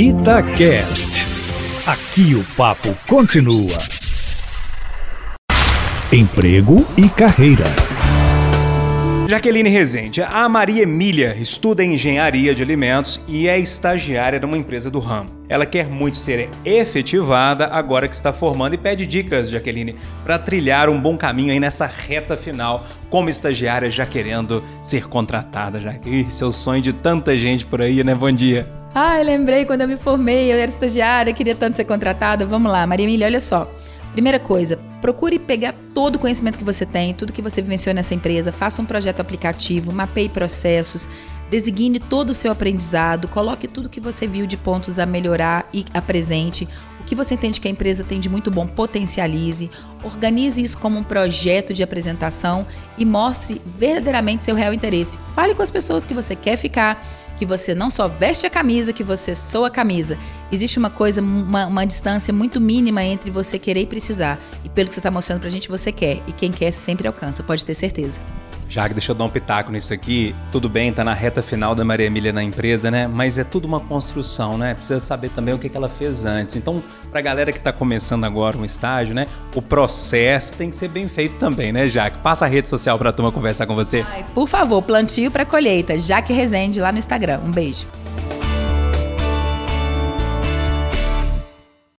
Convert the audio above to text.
Itacast. Aqui o papo continua. Emprego e carreira. Jaqueline Rezende, a Maria Emília estuda engenharia de alimentos e é estagiária numa empresa do ramo. Ela quer muito ser efetivada agora que está formando e pede dicas, Jaqueline, para trilhar um bom caminho aí nessa reta final como estagiária já querendo ser contratada. Já que seu sonho de tanta gente por aí, né? Bom dia. Ai, lembrei quando eu me formei, eu era estagiária, queria tanto ser contratada. Vamos lá, Maria Emília, olha só. Primeira coisa, procure pegar todo o conhecimento que você tem, tudo que você vivenciou nessa empresa, faça um projeto aplicativo, mapeie processos, designe todo o seu aprendizado, coloque tudo que você viu de pontos a melhorar e apresente. O que você entende que a empresa tem de muito bom, potencialize, organize isso como um projeto de apresentação e mostre verdadeiramente seu real interesse. Fale com as pessoas que você quer ficar, que você não só veste a camisa, que você soa a camisa. Existe uma coisa, uma, uma distância muito mínima entre você querer e precisar. E pelo que você está mostrando pra gente, você quer. E quem quer sempre alcança, pode ter certeza. Já deixa eu dar um pitaco nisso aqui. Tudo bem, tá na reta final da Maria Emília na empresa, né? Mas é tudo uma construção, né? Precisa saber também o que, que ela fez antes. Então, pra galera que tá começando agora um estágio, né? O processo tem que ser bem feito também, né, Jaque? Passa a rede social pra turma conversar com você. Ai, por favor, plantio para colheita. Jaque Resende lá no Instagram. Um beijo.